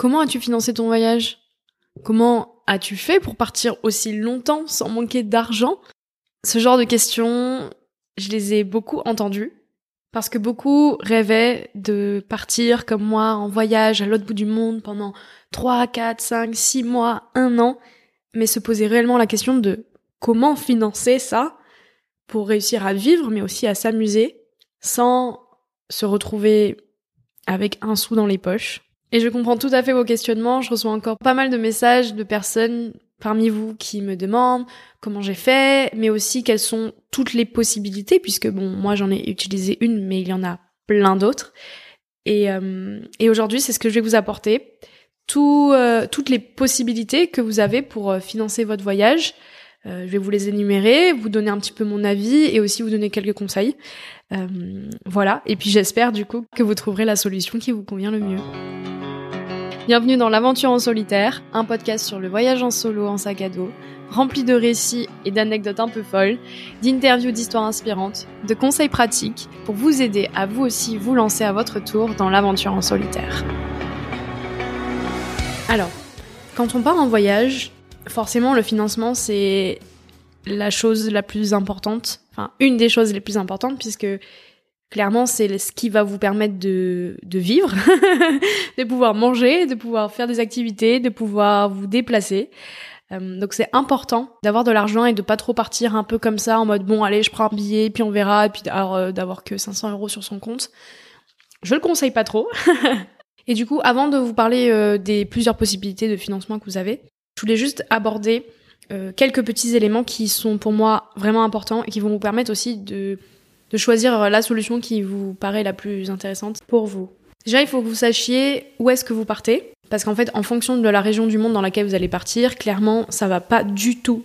comment as-tu financé ton voyage? Comment as-tu fait pour partir aussi longtemps sans manquer d'argent? Ce genre de questions, je les ai beaucoup entendues parce que beaucoup rêvaient de partir comme moi en voyage à l'autre bout du monde pendant 3, 4, 5, 6 mois, un an, mais se poser réellement la question de comment financer ça pour réussir à vivre, mais aussi à s'amuser sans se retrouver avec un sou dans les poches. Et je comprends tout à fait vos questionnements. Je reçois encore pas mal de messages de personnes parmi vous qui me demandent comment j'ai fait, mais aussi quelles sont toutes les possibilités, puisque bon, moi j'en ai utilisé une, mais il y en a plein d'autres. Et, euh, et aujourd'hui, c'est ce que je vais vous apporter. Tout, euh, toutes les possibilités que vous avez pour euh, financer votre voyage. je vais vous les énumérer, vous donner un petit peu mon avis et aussi vous donner quelques conseils. voilà. Et puis j'espère du coup que vous trouverez la solution qui vous convient le mieux. Bienvenue dans l'aventure en solitaire, un podcast sur le voyage en solo en sac à dos, rempli de récits et d'anecdotes un peu folles, d'interviews d'histoires inspirantes, de conseils pratiques pour vous aider à vous aussi vous lancer à votre tour dans l'aventure en solitaire. Alors, quand on part en voyage, forcément le financement c'est la chose la plus importante, enfin une des choses les plus importantes puisque Clairement, c'est ce qui va vous permettre de, de vivre, de pouvoir manger, de pouvoir faire des activités, de pouvoir vous déplacer. Euh, donc c'est important d'avoir de l'argent et de pas trop partir un peu comme ça en mode bon allez je prends un billet puis on verra et puis euh, d'avoir que 500 euros sur son compte. Je le conseille pas trop. et du coup avant de vous parler euh, des plusieurs possibilités de financement que vous avez, je voulais juste aborder quelques petits éléments qui sont pour moi vraiment importants et qui vont vous permettre aussi de de choisir la solution qui vous paraît la plus intéressante pour vous. Déjà, il faut que vous sachiez où est-ce que vous partez, parce qu'en fait, en fonction de la région du monde dans laquelle vous allez partir, clairement, ça va pas du tout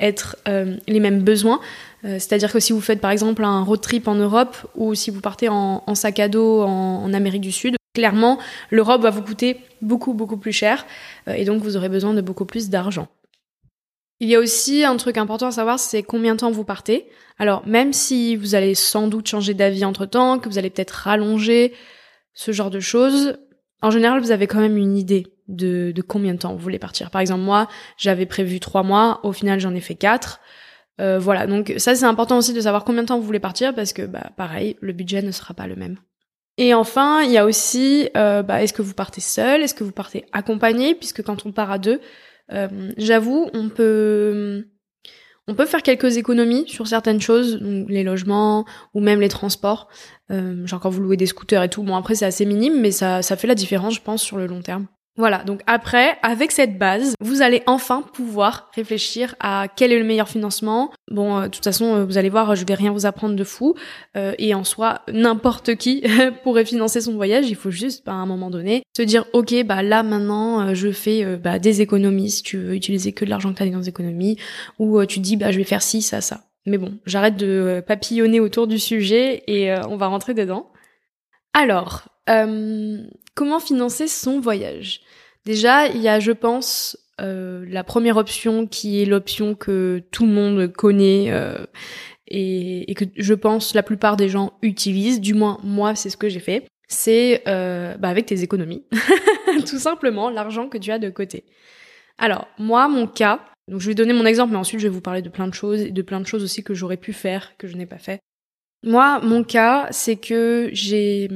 être euh, les mêmes besoins. Euh, c'est-à-dire que si vous faites par exemple un road trip en Europe ou si vous partez en, sac à dos en, Amérique du Sud, clairement, l'Europe va vous coûter beaucoup beaucoup plus cher euh, et donc vous aurez besoin de beaucoup plus d'argent. Il y a aussi un truc important à savoir, c'est combien de temps vous partez. Alors, même si vous allez sans doute changer d'avis entre temps, que vous allez peut-être rallonger, ce genre de choses, en général, vous avez quand même une idée de, combien de temps vous voulez partir. Par exemple, moi, j'avais prévu trois mois, au final, j'en ai fait quatre. Euh, voilà, donc ça, c'est important aussi de savoir combien de temps vous voulez partir, parce que, bah, pareil, le budget ne sera pas le même. Et enfin, il y a aussi, euh, bah, est-ce que vous partez seul, est-ce que vous partez accompagné, puisque quand on part à deux, euh, j'avoue, on peut on peut faire quelques économies sur certaines choses, donc les logements ou même les transports. Euh, genre quand vous louez des scooters et tout. Bon après c'est assez minime, mais ça ça fait la différence, je pense, sur le long terme. Voilà, donc après, avec cette base, vous allez enfin pouvoir réfléchir à quel est le meilleur financement. Bon, euh, de toute façon, euh, vous allez voir, je vais rien vous apprendre de fou. Euh, et en soi, n'importe qui pourrait financer son voyage. Il faut juste, bah, à un moment donné, se dire, ok, bah là maintenant, je fais bah, des économies. Si tu veux utiliser que de l'argent que tu as dans les économies, ou tu dis, bah je vais faire ci, ça, ça. Mais bon, j'arrête de papillonner autour du sujet et on va rentrer dedans. Alors, Comment financer son voyage Déjà, il y a, je pense, euh, la première option qui est l'option que tout le monde connaît euh, et, que je pense la plupart des gens utilisent. Du moins, moi, c'est ce que j'ai fait. C'est euh, bah, avec tes économies, tout simplement l'argent que tu as de côté. Alors, moi, mon cas, donc je vais donner mon exemple, mais ensuite je vais vous parler de plein de choses et de plein de choses aussi que j'aurais pu faire que je n'ai pas fait. Moi, mon cas, c'est que j'ai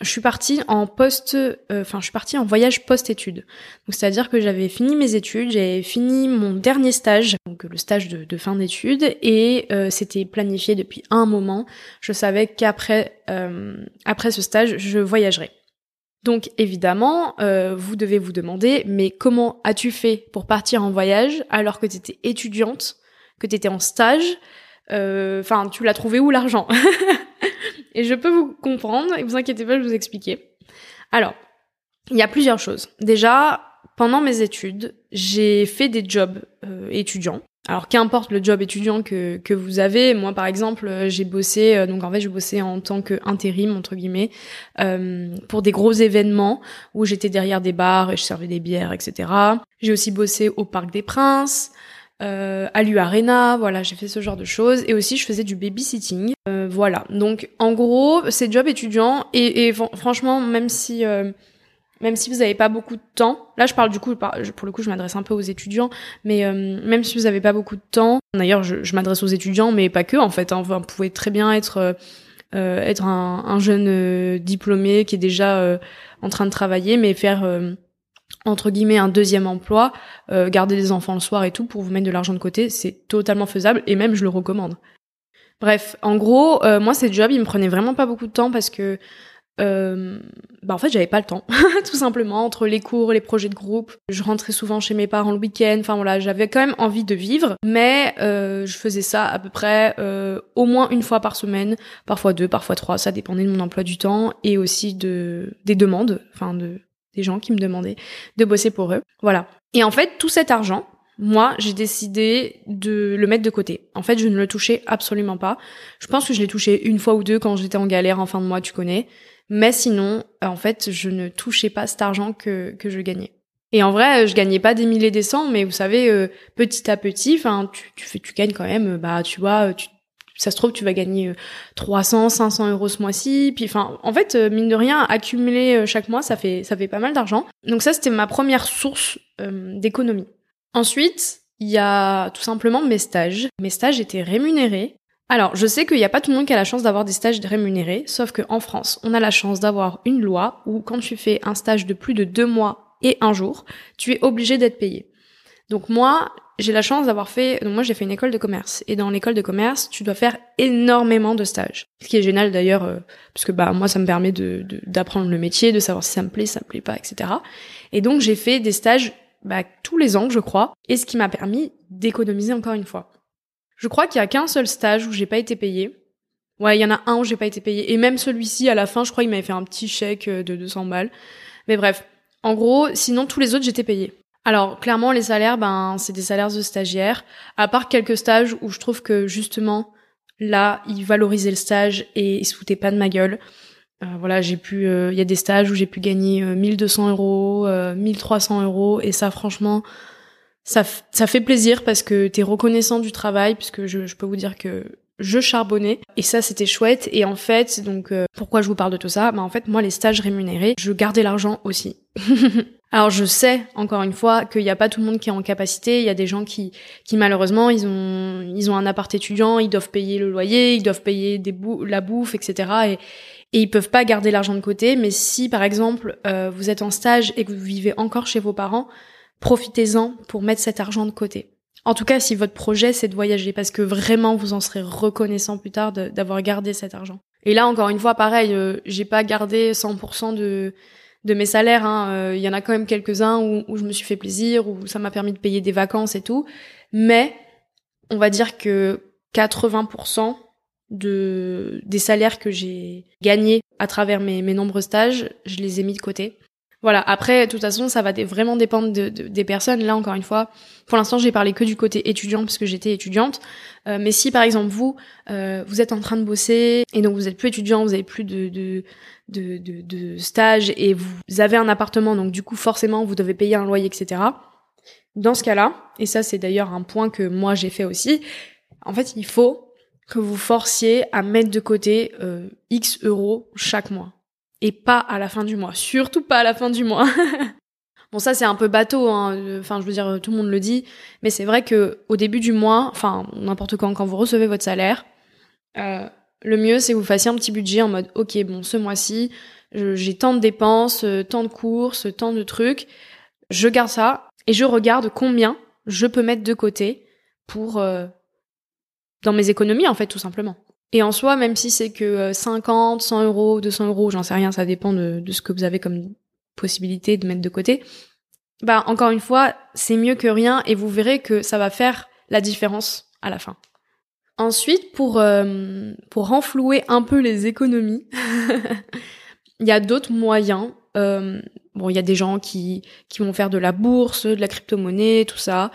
je suis partie en post, euh, enfin je suis partie en voyage post-études. Donc c'est-à-dire que j'avais fini mes études, j'avais fini mon dernier stage, donc le stage de, fin d'études, et euh, c'était planifié depuis un moment. Je savais qu'après euh, après ce stage, je voyagerais. Donc évidemment, vous devez vous demander, mais comment as-tu fait pour partir en voyage alors que tu étais étudiante, que tu étais en stage? Enfin, tu l'as trouvé où l'argent? Et je peux vous comprendre, et vous inquiétez pas, je vais vous expliquer. Alors, il y a plusieurs choses. Déjà, pendant mes études, j'ai fait des jobs euh, étudiants. Alors qu'importe le job étudiant que, que vous avez, moi par exemple, euh, j'ai bossé, euh, donc en fait j'ai bossé en tant qu'intérim entre guillemets euh, pour des gros événements où j'étais derrière des bars et je servais des bières, etc. J'ai aussi bossé au Parc des Princes, euh, à l'U-Arena, voilà, j'ai fait ce genre de choses. Et aussi, je faisais du babysitting. Euh, voilà. Donc, en gros, c'est job étudiant. Et, et franchement, même si... Euh, même si vous n'avez pas beaucoup de temps, là je parle du coup, pour le coup je m'adresse un peu aux étudiants, mais euh, même si vous n'avez pas beaucoup de temps, d'ailleurs je, je m'adresse aux étudiants, mais pas que en fait, hein, vous pouvez très bien être euh, euh être un, un jeune diplômé qui est déjà en train de travailler, mais faire entre guillemets un deuxième emploi, garder des enfants le soir et tout pour vous mettre de l'argent de côté, c'est totalement faisable et même je le recommande. Bref, en gros, moi ces jobs, ils me prenaient vraiment pas beaucoup de temps parce que euh, bah en fait j'avais pas le temps tout simplement entre les cours les projets de groupe je rentrais souvent chez mes parents le week-end enfin voilà j'avais quand même envie de vivre mais euh, je faisais ça à peu près euh, au moins une fois par semaine parfois deux parfois trois ça dépendait de mon emploi du temps et aussi de des demandes enfin de des gens qui me demandaient de bosser pour eux voilà et en fait tout cet argent moi, j'ai décidé de le mettre de côté. En fait, je ne le touchais absolument pas. Je pense que je l'ai touché une fois ou deux quand j'étais en galère en fin de mois, tu connais. Mais sinon, en fait, je ne touchais pas cet argent que, que je gagnais. Et en vrai, je gagnais pas des milliers des cents, mais vous savez, euh, petit à petit, enfin, tu, tu tu gagnes quand même, bah, tu vois, tu, ça se trouve, tu vas gagner 300, euh, 500 euros ce mois-ci. Puis, enfin, en fait, euh, mine de rien, accumuler chaque mois, ça fait, ça fait pas mal d'argent. Donc ça, c'était ma première source d'économie. Ensuite, il y a tout simplement mes stages. Mes stages étaient rémunérés. Alors, je sais qu'il n'y a pas tout le monde qui a la chance d'avoir des stages rémunérés, sauf qu'en France, on a la chance d'avoir une loi où quand tu fais un stage de plus de deux mois et un jour, tu es obligé d'être payé. Donc moi, j'ai la chance d'avoir fait, donc moi j'ai fait une école de commerce, et dans l'école de commerce, tu dois faire énormément de stages. Ce qui est génial d'ailleurs, euh, parce que bah moi ça me permet de d'apprendre le métier, de savoir si ça me plaît, ça me plaît pas, etc. Et donc j'ai fait des stages bah, tous les ans, je crois, et ce qui m'a permis d'économiser encore une fois. Je crois qu'il y a qu'un seul stage où j'ai pas été payée. Ouais, il y en a un où j'ai pas été payée. Et même celui-ci, à la fin, je crois qu'il m'avait fait un petit chèque euh, de 200 balles. Mais bref. En gros, sinon, tous les autres, j'étais payée. Alors, clairement, les salaires, ben, c'est des salaires de stagiaires. À part quelques stages où je trouve que, justement, là, ils valorisaient le stage et ils se foutaient pas de ma gueule. Euh, voilà, j'ai pu, euh, il y a des stages où j'ai pu gagner 1200 euros, 1300 euros, et ça, franchement, ça, ça fait plaisir parce que t'es reconnaissant du travail, puisque je, je peux vous dire que je charbonnais. Et ça c'était chouette. Et en fait donc euh, pourquoi je vous parle de tout ça? Bah en fait moi les stages rémunérés je gardais l'argent aussi. Alors je sais encore une fois qu'il n'y a pas tout le monde qui est en capacité. Il y a des gens qui qui malheureusement ils ont ils ont un appart étudiant ils doivent payer le loyer ils doivent payer des bou la bouffe etc et et ils peuvent pas garder l'argent de côté. Mais si par exemple euh, vous êtes en stage et que vous vivez encore chez vos parents profitez-en pour mettre cet argent de côté. En tout cas, si votre projet c'est de voyager, parce que vraiment vous en serez reconnaissant plus tard d'avoir gardé cet argent. Et là, encore une fois, pareil, euh, j'ai pas gardé 100% de de mes salaires. Hein. Euh, il y en a quand même quelques-uns où, où, je me suis fait plaisir, où ça m'a permis de payer des vacances et tout. Mais on va dire que 80% de des salaires que j'ai gagnés à travers mes, mes nombreux stages, je les ai mis de côté. Voilà. Après, de toute façon, ça va vraiment dépendre de, des personnes. Là, encore une fois, pour l'instant, j'ai parlé que du côté étudiant parce que j'étais étudiante. Euh, mais si, par exemple, vous, euh, vous êtes en train de bosser et donc vous êtes plus étudiant, vous avez plus de, de de, de, de stage et vous avez un appartement, donc du coup, forcément, vous devez payer un loyer, etc. Dans ce cas-là, et ça, c'est d'ailleurs un point que moi j'ai fait aussi. En fait, il faut que vous forciez à mettre de côté euh, X euros chaque mois et pas à la fin du mois. Surtout pas à la fin du mois. bon, ça c'est un peu bateau, hein. enfin je veux dire tout le monde le dit, mais c'est vrai que au début du mois, enfin n'importe quand, quand vous recevez votre salaire, euh, le mieux c'est que vous fassiez un petit budget en mode ok bon ce mois-ci j'ai tant de dépenses, euh, tant de courses, tant de trucs, je garde ça et je regarde combien je peux mettre de côté pour euh, dans mes économies en fait tout simplement. Et en soi, même si c'est que 50, euh, 100 euros, 200 euros, j'en sais rien, ça dépend de, ce que vous avez comme possibilité de mettre de côté. Bah encore une fois, c'est mieux que rien et vous verrez que ça va faire la différence à la fin. Ensuite, pour euh, pour renflouer un peu les économies, il y a d'autres moyens. Euh, bon, il y a des gens qui qui vont faire de la bourse, de la crypto-monnaie, tout ça.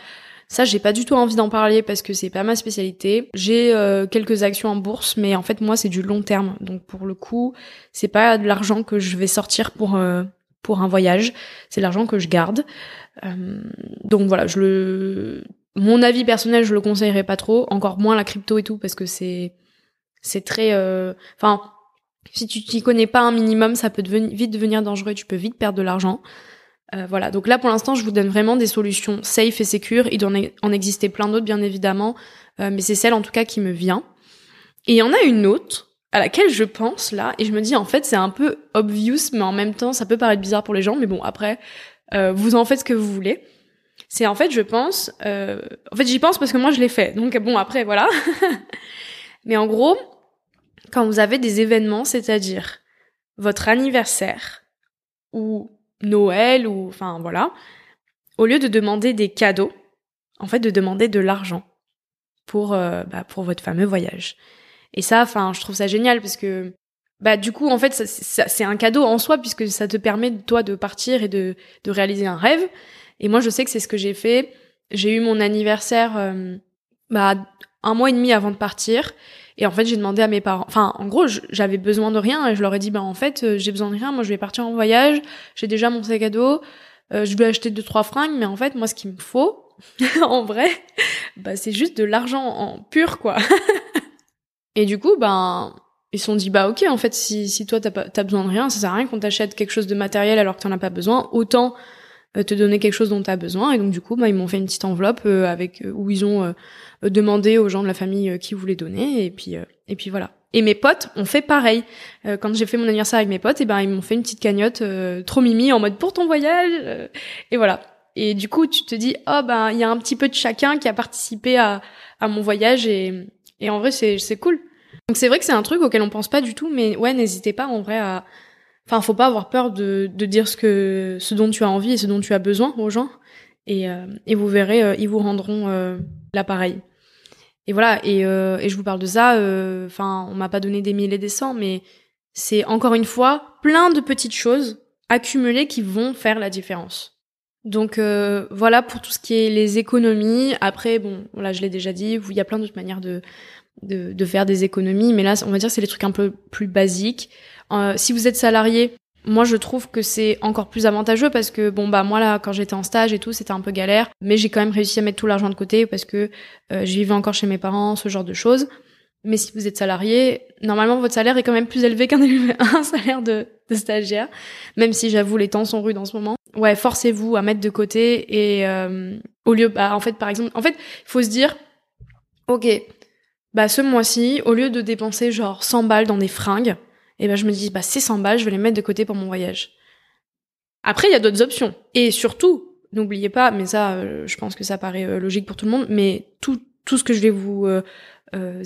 Ça, j'ai pas du tout envie d'en parler parce que c'est pas ma spécialité. J'ai euh, quelques actions en bourse, mais en fait moi c'est du long terme. Donc pour le coup, c'est pas de l'argent que je vais sortir pour euh, pour un voyage. C'est l'argent que je garde. Euh, donc voilà, je le mon avis personnel, je le conseillerais pas trop, encore moins la crypto et tout parce que c'est c'est très enfin Si tu t'y connais pas un minimum, ça peut vite devenir dangereux, tu peux vite perdre de l'argent. Euh, voilà, donc là pour l'instant je vous donne vraiment des solutions safe et sécures. Il doit en exister plein d'autres bien évidemment, euh, mais c'est celle en tout cas qui me vient. Et il y en a une autre à laquelle je pense là, et je me dis en fait c'est un peu obvious, mais en même temps ça peut paraître bizarre pour les gens, mais bon après euh, vous en faites ce que vous voulez. C'est en fait je pense, en fait j'y pense parce que moi je l'ai fait, donc bon après voilà. mais en gros, quand vous avez des événements, c'est-à-dire votre anniversaire ou Noël ou enfin voilà, au lieu de demander des cadeaux, en fait de demander de l'argent pour euh, bah, pour votre fameux voyage. Et ça, enfin, je trouve ça génial parce que bah du coup en fait c'est un cadeau en soi puisque ça te permet toi de partir et de de réaliser un rêve. Et moi je sais que c'est ce que j'ai fait. J'ai eu mon anniversaire euh, bah un mois et demi avant de partir et en fait, j'ai demandé à mes parents, enfin, en gros, j'avais besoin de rien et je leur ai dit, bah en fait, euh, j'ai besoin de rien. Moi, je vais partir en voyage. J'ai déjà mon sac à dos. Euh, je vais acheter deux trois fringues, mais en fait, moi, ce qu'il me faut, en vrai, bah c'est juste de l'argent en pur, quoi. et du coup, ben, ils se sont dit, bah ok, en fait, si si toi t'as pas t'as besoin de rien, ça sert à rien qu'on t'achète quelque chose de matériel alors que t'en as pas besoin. Autant te donner quelque chose dont tu as besoin. Et donc du coup, bah, ils m'ont fait une petite enveloppe euh, avec euh, où ils ont demandé aux gens de la famille qui voulaient donner. Et puis et puis voilà. Et mes potes ont fait pareil. quand j'ai fait mon anniversaire avec mes potes, et ben ils m'ont fait une petite cagnotte trop mimi en mode pour ton voyage. et voilà. Et du coup, tu te dis oh ben il y a un petit peu de chacun qui a participé à à mon voyage et et en vrai c'est c'est cool. Donc c'est vrai que c'est un truc auquel on pense pas du tout, mais ouais, n'hésitez pas en vrai à, Enfin, faut pas avoir peur de, de dire ce que ce dont tu as envie et ce dont tu as besoin aux gens. Et, euh, et vous verrez, euh, ils vous rendront euh, l'appareil. Et voilà. Et, et je vous parle de ça. Enfin, on m'a pas donné des mille et des cents, mais c'est encore une fois plein de petites choses accumulées qui vont faire la différence. Donc voilà pour tout ce qui est les économies. Après, bon, voilà, je l'ai déjà dit, il y a plein d'autres manières de, de, de faire des économies, mais là, on va dire c'est les trucs un peu plus basiques. Euh, si vous êtes salarié, moi je trouve que c'est encore plus avantageux parce que bon bah moi là quand j'étais en stage et tout c'était un peu galère mais j'ai quand même réussi à mettre tout l'argent de côté parce que euh, je vivais encore chez mes parents ce genre de choses mais si vous êtes salarié normalement votre salaire est quand même plus élevé qu'un un salaire de, de stagiaire même si j'avoue les temps sont rudes en ce moment ouais forcez-vous à mettre de côté et euh, au lieu bah en fait par exemple en fait il faut se dire ok bah ce mois-ci au lieu de dépenser genre 100 balles dans des fringues et ben je me dis bah c'est 100 balles, je vais les mettre de côté pour mon voyage. Après il y a d'autres options et surtout n'oubliez pas, mais ça euh, je pense que ça paraît euh, logique pour tout le monde, mais tout tout ce que je vais vous euh,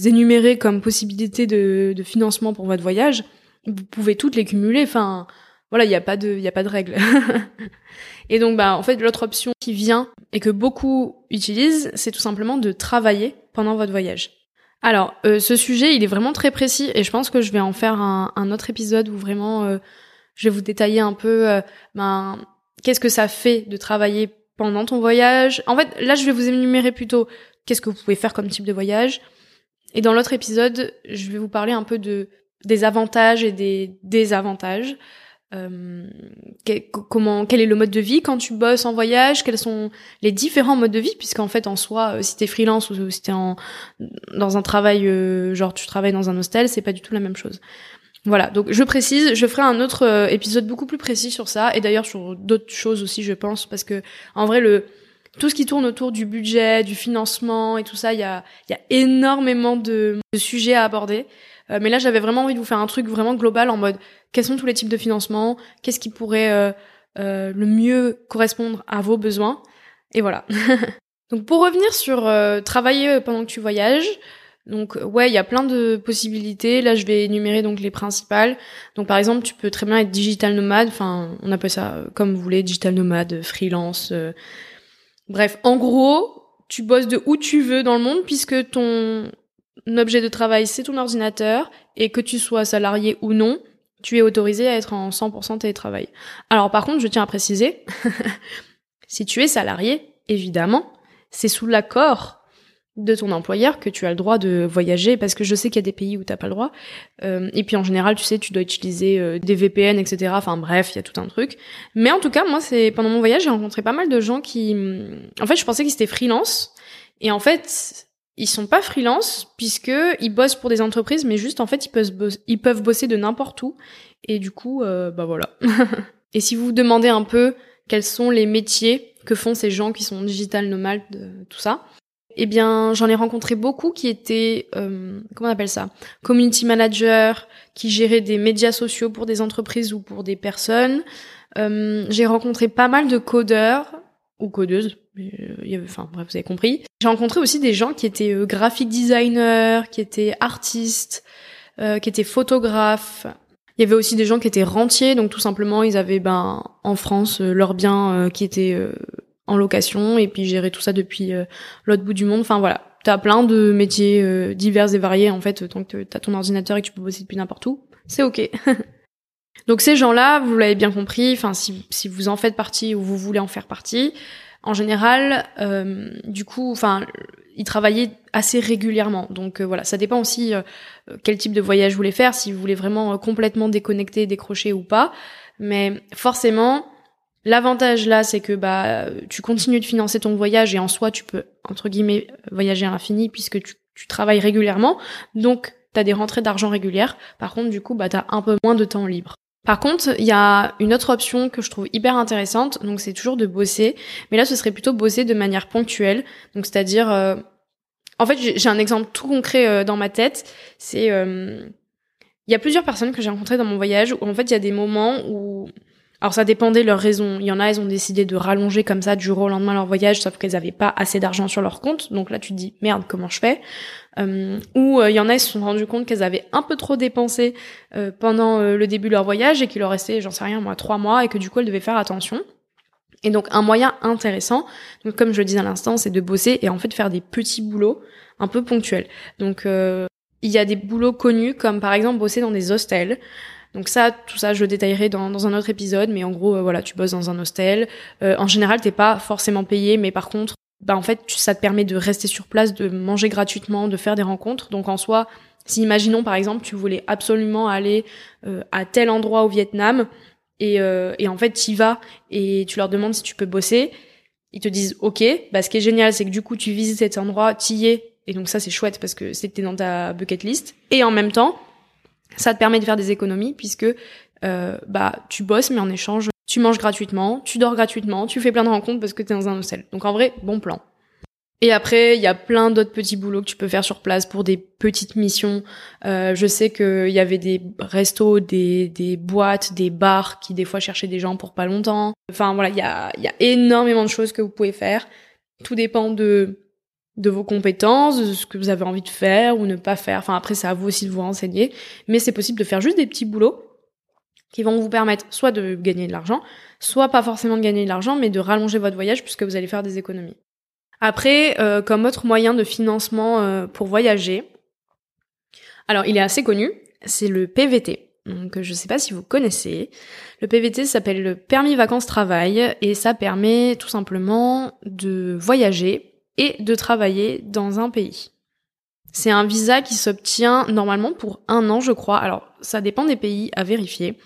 énumérer comme possibilité de, de financement pour votre voyage, vous pouvez toutes les cumuler. Enfin voilà, il n'y a pas de il a pas de règle. et donc bah en fait l'autre option qui vient et que beaucoup utilisent, c'est tout simplement de travailler pendant votre voyage. Alors, euh, ce sujet, il est vraiment très précis et je pense que je vais en faire un, un autre épisode où vraiment euh, je vais vous détailler un peu euh, ben, qu'est-ce que ça fait de travailler pendant ton voyage. En fait, là, je vais vous énumérer plutôt qu'est-ce que vous pouvez faire comme type de voyage. Et dans l'autre épisode, je vais vous parler un peu de des avantages et des désavantages. Euh, comment quel est le mode de vie quand tu bosses en voyage? Quels sont les différents modes de vie? Puisqu'en fait en soi euh, si t'es freelance ou si t'es en dans un travail euh, genre tu travailles dans un hostel c'est pas du tout la même chose. Voilà. Donc je précise je ferai un autre épisode beaucoup plus précis sur ça et d'ailleurs sur d'autres choses aussi je pense parce que en vrai le tout ce qui tourne autour du budget du financement et tout ça il y a y a énormément de sujets à aborder euh, mais là, j'avais vraiment envie de vous faire un truc vraiment global en mode quels sont tous les types de financement, qu'est-ce qui pourrait euh, euh, le mieux correspondre à vos besoins? Et voilà. donc pour revenir sur travailler pendant que tu voyages, donc ouais, il y a plein de possibilités. Là, je vais énumérer donc les principales. Donc par exemple, tu peux très bien être digital nomade. Enfin, on appelle ça comme vous voulez, digital nomade, freelance. Bref, en gros, tu bosses de où tu veux dans le monde puisque ton objet de travail, c'est ton ordinateur, et que tu sois salarié ou non, tu es autorisé à être en 100% télétravail. Alors par contre, je tiens à préciser, si tu es salarié, évidemment, c'est sous l'accord de ton employeur que tu as le droit de voyager parce que je sais qu'il y a des pays où t'as pas le droit. Euh, et puis en général tu sais tu dois utiliser euh, des VPN etc enfin bref il y a tout un truc. Mais en tout cas moi c'est pendant mon voyage j'ai rencontré pas mal de gens qui en fait je pensais qu'ils étaient freelance. Et en fait ils sont pas freelance puisque ils bossent pour des entreprises, mais juste en fait ils peuvent bosser, ils peuvent bosser de n'importe où. Et du coup, euh, bah voilà. et si vous vous demandez un peu quels sont les métiers que font ces gens qui sont digital nomades, tout ça, eh bien j'en ai rencontré beaucoup qui étaient, euh, comment on appelle ça, community manager, qui géraient des médias sociaux pour des entreprises ou pour des personnes. Euh, j'ai rencontré pas mal de codeurs ou codeuses, euh, enfin bref, vous avez compris. J'ai rencontré aussi des gens qui étaient euh, graphic designers, qui étaient artistes, euh, qui étaient photographes. Il y avait aussi des gens qui étaient rentiers, donc tout simplement ils avaient ben en France euh, leurs biens qui étaient en location et puis gérer tout ça depuis l'autre bout du monde. Enfin voilà, t'as plein de métiers divers et variés en fait tant que t'as ton ordinateur et que tu peux bosser depuis n'importe où, c'est ok. Donc ces gens-là, vous l'avez bien compris, enfin si, si vous en faites partie ou vous voulez en faire partie, en général, euh, du coup, enfin, ils travaillaient assez régulièrement. Donc euh, voilà, ça dépend aussi euh, quel type de voyage vous voulez faire, si vous voulez vraiment complètement déconnecter, décrocher ou pas. Mais forcément, l'avantage là, c'est que bah tu continues de financer ton voyage et en soi, tu peux entre guillemets voyager à l'infini puisque tu, tu travailles régulièrement. Donc t'as des rentrées d'argent régulières. Par contre, du coup, bah t'as un peu moins de temps libre. Par contre, il y a une autre option que je trouve hyper intéressante, donc c'est toujours de bosser, mais là ce serait plutôt bosser de manière ponctuelle, donc c'est-à-dire, euh, en fait j'ai un exemple tout concret euh, dans ma tête, c'est, euh, il y a plusieurs personnes que j'ai rencontrées dans mon voyage où en fait il y a des moments où alors ça dépendait de leurs raisons. Il y en a, elles ont décidé de rallonger comme ça du jour au lendemain leur voyage, sauf qu'elles n'avaient pas assez d'argent sur leur compte. Donc là, tu te dis merde, comment je fais? Euh, Ou euh, il y en a, elles se sont rendues compte qu'elles avaient un peu trop dépensé euh, pendant le début de leur voyage et qu'il leur restait, j'en sais rien, moi, trois mois et que du coup elles devaient faire attention. Et donc un moyen intéressant, donc comme je le disais à l'instant, c'est de bosser et en fait faire des petits boulots un peu ponctuels. Donc il y a des boulots connus comme par exemple bosser dans des hostels. Donc ça, tout ça, je le détaillerai dans, dans un autre épisode, mais en gros, euh, voilà, tu bosses dans un hostel. Euh, en général, t'es pas forcément payé, mais par contre, bah en fait, ça te permet de rester sur place, de manger gratuitement, de faire des rencontres. Donc en soi, si imaginons par exemple, tu voulais absolument aller euh, à tel endroit au Vietnam, et, et en fait, tu y vas et tu leur demandes si tu peux bosser, ils te disent OK. Bah, ce qui est génial, c'est que du coup, tu visites cet endroit, tu y es, et donc ça, c'est chouette parce que c'était dans ta bucket list. Et en même temps, ça te permet de faire des économies puisque euh, bah tu bosses mais en échange tu manges gratuitement, tu dors gratuitement, tu fais plein de rencontres parce que t'es dans un hostel. Donc en vrai, bon plan. Et après, il y a plein d'autres petits boulots que tu peux faire sur place pour des petites missions. Euh, je sais qu'il y avait des restos, des, des boîtes, des bars qui des fois cherchaient des gens pour pas longtemps. Enfin voilà, il y a, y a énormément de choses que vous pouvez faire. Tout dépend de de vos compétences, de ce que vous avez envie de faire ou ne pas faire. Enfin après c'est à vous aussi de vous renseigner, mais c'est possible de faire juste des petits boulots qui vont vous permettre soit de gagner de l'argent, soit pas forcément de gagner de l'argent, mais de rallonger votre voyage puisque vous allez faire des économies. Après, euh, comme autre moyen de financement euh, pour voyager, alors il est assez connu, c'est le PVT. Donc je sais pas si vous connaissez. Le PVT s'appelle le permis vacances travail et ça permet tout simplement de voyager et de travailler dans un pays. C'est un visa qui s'obtient normalement pour un an, je crois. Alors, ça dépend des pays à vérifier.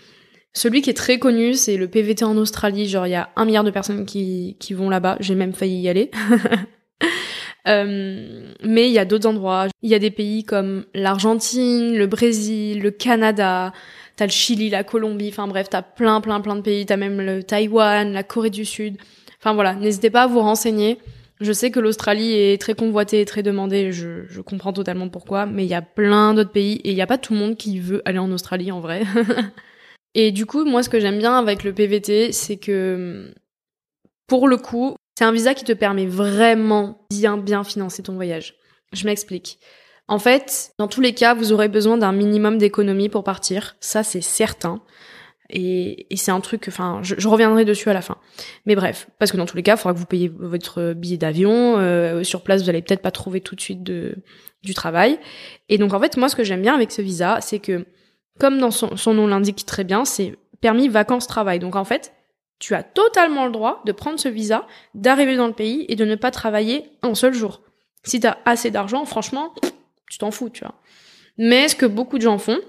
Celui qui est très connu, c'est le PVT en Australie. Genre, il y a un milliard de personnes qui, qui vont là-bas. J'ai même failli y aller. euh, mais il y a d'autres endroits. Il y a des pays comme l'Argentine, le Brésil, le Canada. T'as le Chili, la Colombie. Enfin bref, t'as plein, plein, plein de pays. T'as même le Taïwan, la Corée du Sud. Enfin voilà, n'hésitez pas à vous renseigner. Je sais que l'Australie est très convoitée et très demandée, je, comprends totalement pourquoi, mais il y a plein d'autres pays et il n'y a pas tout le monde qui veut aller en Australie en vrai. et du coup, moi ce que j'aime bien avec le PVT, c'est que pour le coup, c'est un visa qui te permet vraiment bien bien financer ton voyage. Je m'explique. En fait, dans tous les cas, vous aurez besoin d'un minimum d'économie pour partir, ça c'est certain. Et, c'est un truc, enfin, je, reviendrai dessus à la fin. Mais bref, parce que dans tous les cas, il faudra que vous payiez votre billet d'avion. Euh, sur place, vous allez peut-être pas trouver tout de suite du travail. Et donc, en fait, moi, ce que j'aime bien avec ce visa, c'est que, comme son, nom l'indique très bien, c'est permis vacances-travail. Donc, en fait, tu as totalement le droit de prendre ce visa, d'arriver dans le pays et de ne pas travailler un seul jour. Si tu as assez d'argent, franchement, tu t'en fous, tu vois. Mais ce que beaucoup de gens font,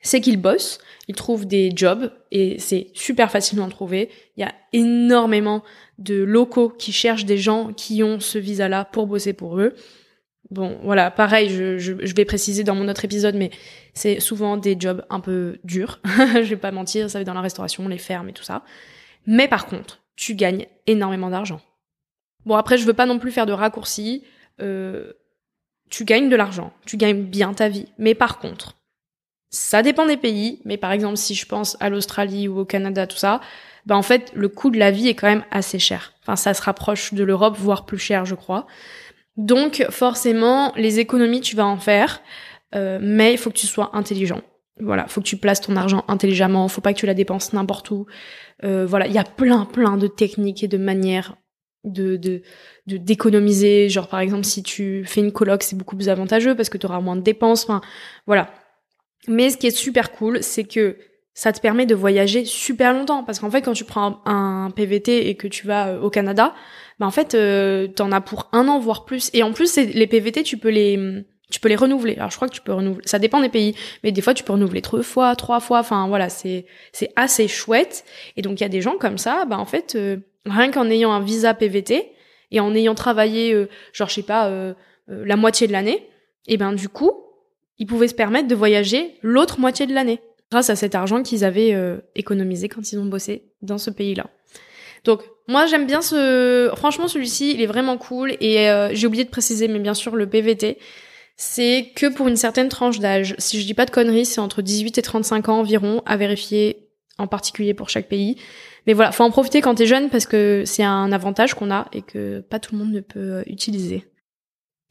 c'est qu'ils bossent, ils trouvent des jobs et c'est super facilement à trouver. Il y a énormément de locaux qui cherchent des gens qui ont ce visa-là pour bosser pour eux. Bon, voilà, pareil, je, je, je, vais préciser dans mon autre épisode, mais c'est souvent des jobs un peu durs. je vais pas mentir, ça va dans la restauration, les fermes et tout ça. Mais par contre, tu gagnes énormément d'argent. Bon, après, je veux pas non plus faire de raccourcis. Euh, tu gagnes de l'argent, tu gagnes bien ta vie. Mais par contre, ça dépend des pays. Mais par exemple, si je pense à l'Australie ou au Canada, tout ça, bah en fait, le coût de la vie est quand même assez cher. Enfin, ça se rapproche de l'Europe, voire plus cher, je crois. Donc, forcément, les économies, tu vas en faire. Euh, mais il faut que tu sois intelligent. Voilà, faut que tu places ton argent intelligemment, faut pas que tu la dépenses n'importe où. Euh, voilà, il y a plein plein de techniques et de manières de de d'économiser. Genre par exemple, si tu fais une coloc, c'est beaucoup plus avantageux parce que tu auras moins de dépenses. Enfin, voilà. Mais ce qui est super cool, c'est que ça te permet de voyager super longtemps parce qu'en fait, quand tu prends un, PVT et que tu vas euh, au Canada, bah en fait, euh, t'en as pour un an voire plus. Et en plus, les PVT, tu peux les tu peux les renouveler. Alors je crois que tu peux renouveler. Ça dépend des pays, mais des fois tu peux renouveler trois fois, trois fois. Enfin voilà, c'est c'est assez chouette. Et donc il y a des gens comme ça, bah en fait euh, rien qu'en ayant un visa PVT et en ayant travaillé, euh, genre je sais pas, euh, la moitié de l'année, et ben du coup ils pouvaient se permettre de voyager l'autre moitié de l'année grâce à cet argent qu'ils avaient économisé quand ils ont bossé dans ce pays-là. Donc moi j'aime bien ce, franchement celui-ci il est vraiment cool et j'ai oublié de préciser, mais bien sûr le PVT c'est que pour une certaine tranche d'âge. Si je dis pas de conneries, c'est entre 18 et 35 ans environ, à vérifier en particulier pour chaque pays. Mais voilà, faut en profiter quand t'es jeune parce que c'est un avantage qu'on a et que pas tout le monde ne peut euh, utiliser.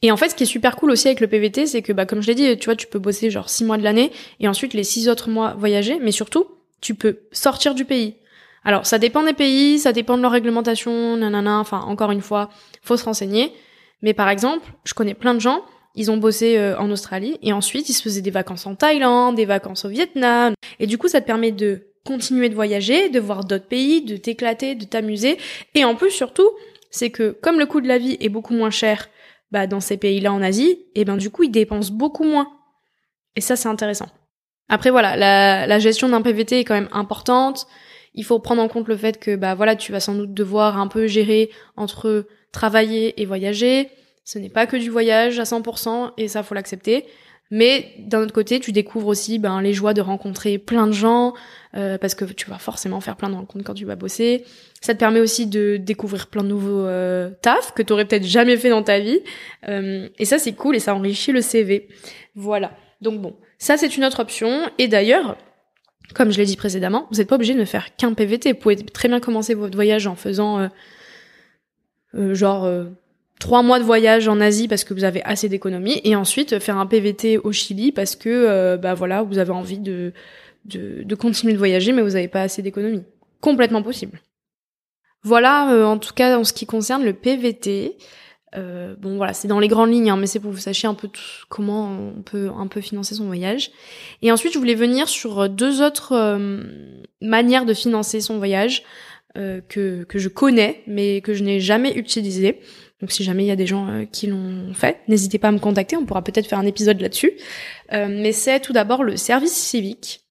Et en fait, ce qui est super cool aussi avec le PVT, c'est que, bah, comme je l'ai dit, tu vois, tu peux bosser genre 6 mois de l'année et ensuite les 6 autres mois voyager, mais surtout, tu peux sortir du pays. Alors, ça dépend des pays, ça dépend de leur réglementation, nanana, enfin, encore une fois, faut se renseigner. Mais par exemple, je connais plein de gens ils ont bossé euh, en Australie et ensuite ils se faisaient des vacances en Thaïlande, des vacances au Vietnam. Et du coup, ça te permet de continuer de voyager, de voir d'autres pays, de t'éclater, de t'amuser. Et en plus, surtout, c'est que comme le coût de la vie est beaucoup moins cher bah, dans ces pays-là en Asie, et ben du coup, ils dépensent beaucoup moins. Et ça, c'est intéressant. Après, voilà, la, la gestion d'un PVT est quand même importante. Il faut prendre en compte le fait que bah voilà, tu vas sans doute devoir un peu gérer entre travailler et voyager. Ce n'est pas que du voyage à 100% et ça faut l'accepter. Mais d'un autre côté, tu découvres aussi ben, les joies de rencontrer plein de gens, euh, parce que tu vas forcément faire plein de rencontres quand tu vas bosser. Ça te permet aussi de découvrir plein de nouveaux euh, tafs que tu aurais peut-être jamais fait dans ta vie. Euh, et ça, c'est cool et ça enrichit le CV. Voilà. Donc bon, ça c'est une autre option. Et d'ailleurs, comme je l'ai dit précédemment, vous n'êtes pas obligé de ne faire qu'un PVT. Vous pouvez très bien commencer votre voyage en faisant genre trois mois de voyage en Asie parce que vous avez assez d'économies et ensuite faire un PVT au Chili parce que euh, bah voilà vous avez envie de, de, de continuer de voyager mais vous n'avez pas assez d'économies. Complètement possible. Voilà euh, en tout cas en ce qui concerne le PVT. Euh, bon voilà c'est dans les grandes lignes hein, mais c'est pour que vous sachiez un peu tout, comment on peut un peu financer son voyage. Et ensuite je voulais venir sur deux autres manières de financer son voyage que, que je connais mais que je n'ai jamais utilisé. Donc si jamais il y a des gens euh, qui l'ont fait, n'hésitez pas à me contacter, on pourra peut-être faire un épisode là-dessus. Euh, mais c'est tout d'abord le service civique.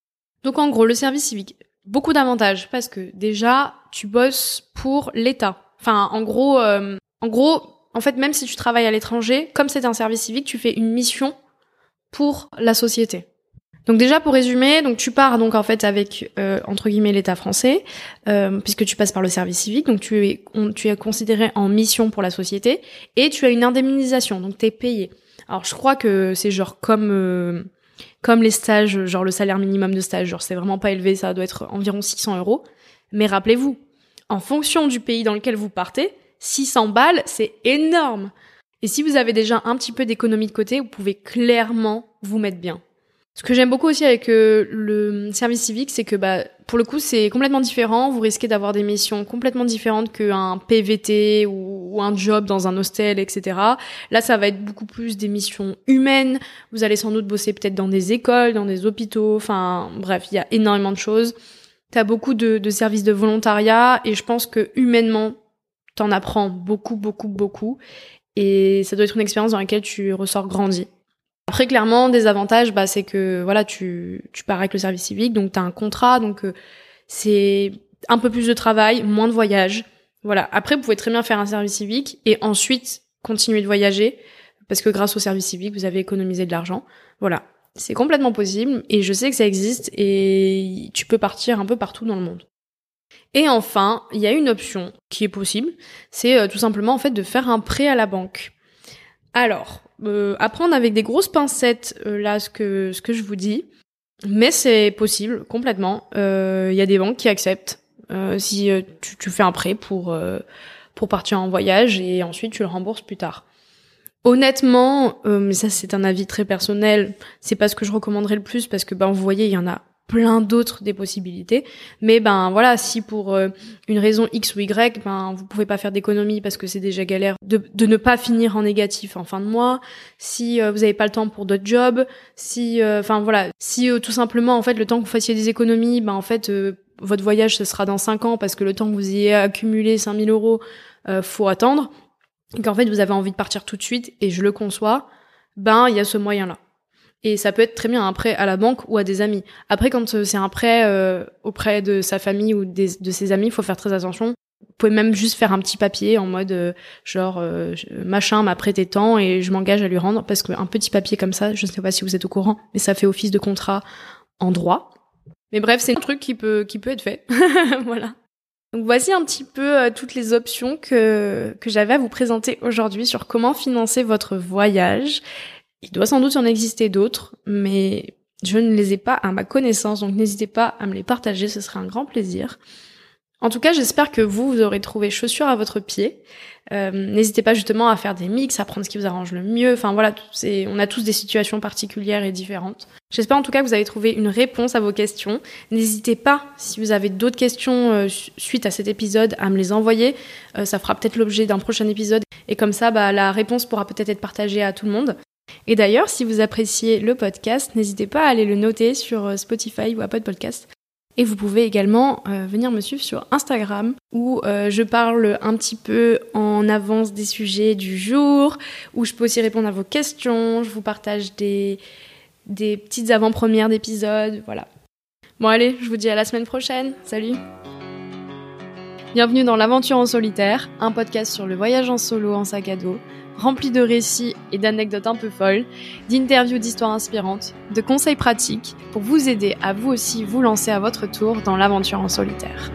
Donc en gros, le service civique, beaucoup d'avantages parce que déjà, tu bosses pour l'État. Enfin, en gros, euh, en gros, en fait, même si tu travailles à l'étranger, comme c'est un service civique, tu fais une mission pour la société. Donc déjà pour résumer, donc tu pars donc en fait avec euh, entre guillemets l'État français, euh, puisque tu passes par le service civique, donc tu es tu es considéré en mission pour la société et tu as une indemnisation, donc tu es payé. Alors je crois que c'est genre comme euh, comme les stages, genre le salaire minimum de stage, genre c'est vraiment pas élevé, ça doit être environ 600 euros. Mais rappelez-vous, en fonction du pays dans lequel vous partez, 600 balles c'est énorme. Et si vous avez déjà un petit peu d'économie de côté, vous pouvez clairement vous mettre bien. Ce que j'aime beaucoup aussi avec euh, le service civique, c'est que bah pour le coup c'est complètement différent. Vous risquez d'avoir des missions complètement différentes qu'un PVT ou, un job dans un hostel, etc. Là, ça va être beaucoup plus des missions humaines. Vous allez sans doute bosser peut-être dans des écoles, dans des hôpitaux. Enfin, bref, il y a énormément de choses. T'as beaucoup de, de services de volontariat et je pense que humainement, t'en apprends beaucoup, beaucoup, beaucoup. Et ça doit être une expérience dans laquelle tu ressors grandi. Après, clairement, des avantages, bah, c'est que voilà, tu, tu pars avec le service civique, donc tu as un contrat, donc euh, c'est un peu plus de travail, moins de voyage. Voilà. Après, vous pouvez très bien faire un service civique et ensuite continuer de voyager parce que grâce au service civique, vous avez économisé de l'argent. Voilà. C'est complètement possible et je sais que ça existe et tu peux partir un peu partout dans le monde. Et enfin, il y a une option qui est possible, c'est euh, tout simplement en fait de faire un prêt à la banque. Alors, euh, apprendre avec des grosses pincettes euh, là ce que je vous dis, mais c'est possible complètement. Il y a des banques qui acceptent si tu, tu, fais un prêt pour pour partir en voyage et ensuite tu le rembourses plus tard. Honnêtement, mais ça c'est un avis très personnel, c'est pas ce que je recommanderais le plus parce que ben vous voyez il y en a plein d'autres des possibilités. Mais ben voilà, si pour euh, une raison X ou Y, ben vous pouvez pas faire d'économie parce que c'est déjà galère de, de, ne pas finir en négatif en fin de mois, si euh, vous avez pas le temps pour d'autres jobs, si euh, enfin voilà, si tout simplement en fait le temps que vous fassiez des économies, ben en fait votre voyage ce sera dans 5 ans parce que le temps que vous ayez accumulé 5000 euros, faut attendre, et qu'en fait vous avez envie de partir tout de suite et je le conçois, ben il y a ce moyen là. Et ça peut être très bien un prêt à la banque ou à des amis. Après, quand euh, c'est un prêt euh, auprès de sa famille ou de ses amis, il faut faire très attention. Vous pouvez même juste faire un petit papier en mode euh, genre machin m'a prêté tant et je m'engage à lui rendre parce qu'un petit papier comme ça, je ne sais pas si vous êtes au courant, mais ça fait office de contrat en droit. Mais bref, c'est un truc qui peut qui peut être fait. voilà. Donc voici un petit peu toutes les options que que j'avais à vous présenter aujourd'hui sur comment financer votre voyage. Il doit sans doute en exister d'autres, mais je ne les ai pas à ma connaissance, donc n'hésitez pas à me les partager, ce serait un grand plaisir. En tout cas, j'espère que vous, vous aurez trouvé chaussures à votre pied. Euh, n'hésitez pas justement à faire des mix, à prendre ce qui vous arrange le mieux. Enfin voilà, c'est, on a tous des situations particulières et différentes. J'espère en tout cas que vous avez trouvé une réponse à vos questions. N'hésitez pas, si vous avez d'autres questions euh, suite à cet épisode, à me les envoyer. Euh, ça fera peut-être l'objet d'un prochain épisode. Et comme ça, bah, la réponse pourra peut-être être partagée à tout le monde. Et d'ailleurs, si vous appréciez le podcast, n'hésitez pas à aller le noter sur euh, Spotify ou Apple Podcast. Et vous pouvez également euh, venir me suivre sur Instagram où euh, je parle un petit peu en avance des sujets du jour, où je peux aussi répondre à vos questions, je vous partage des, des petites avant-premières d'épisodes, voilà. Bon allez, je vous dis à la semaine prochaine, salut Bienvenue dans l'aventure en solitaire, un podcast sur le voyage en solo en sac à dos rempli de récits et d'anecdotes un peu folles, d'interviews d'histoires inspirantes, de conseils pratiques pour vous aider à vous aussi vous lancer à votre tour dans l'aventure en solitaire.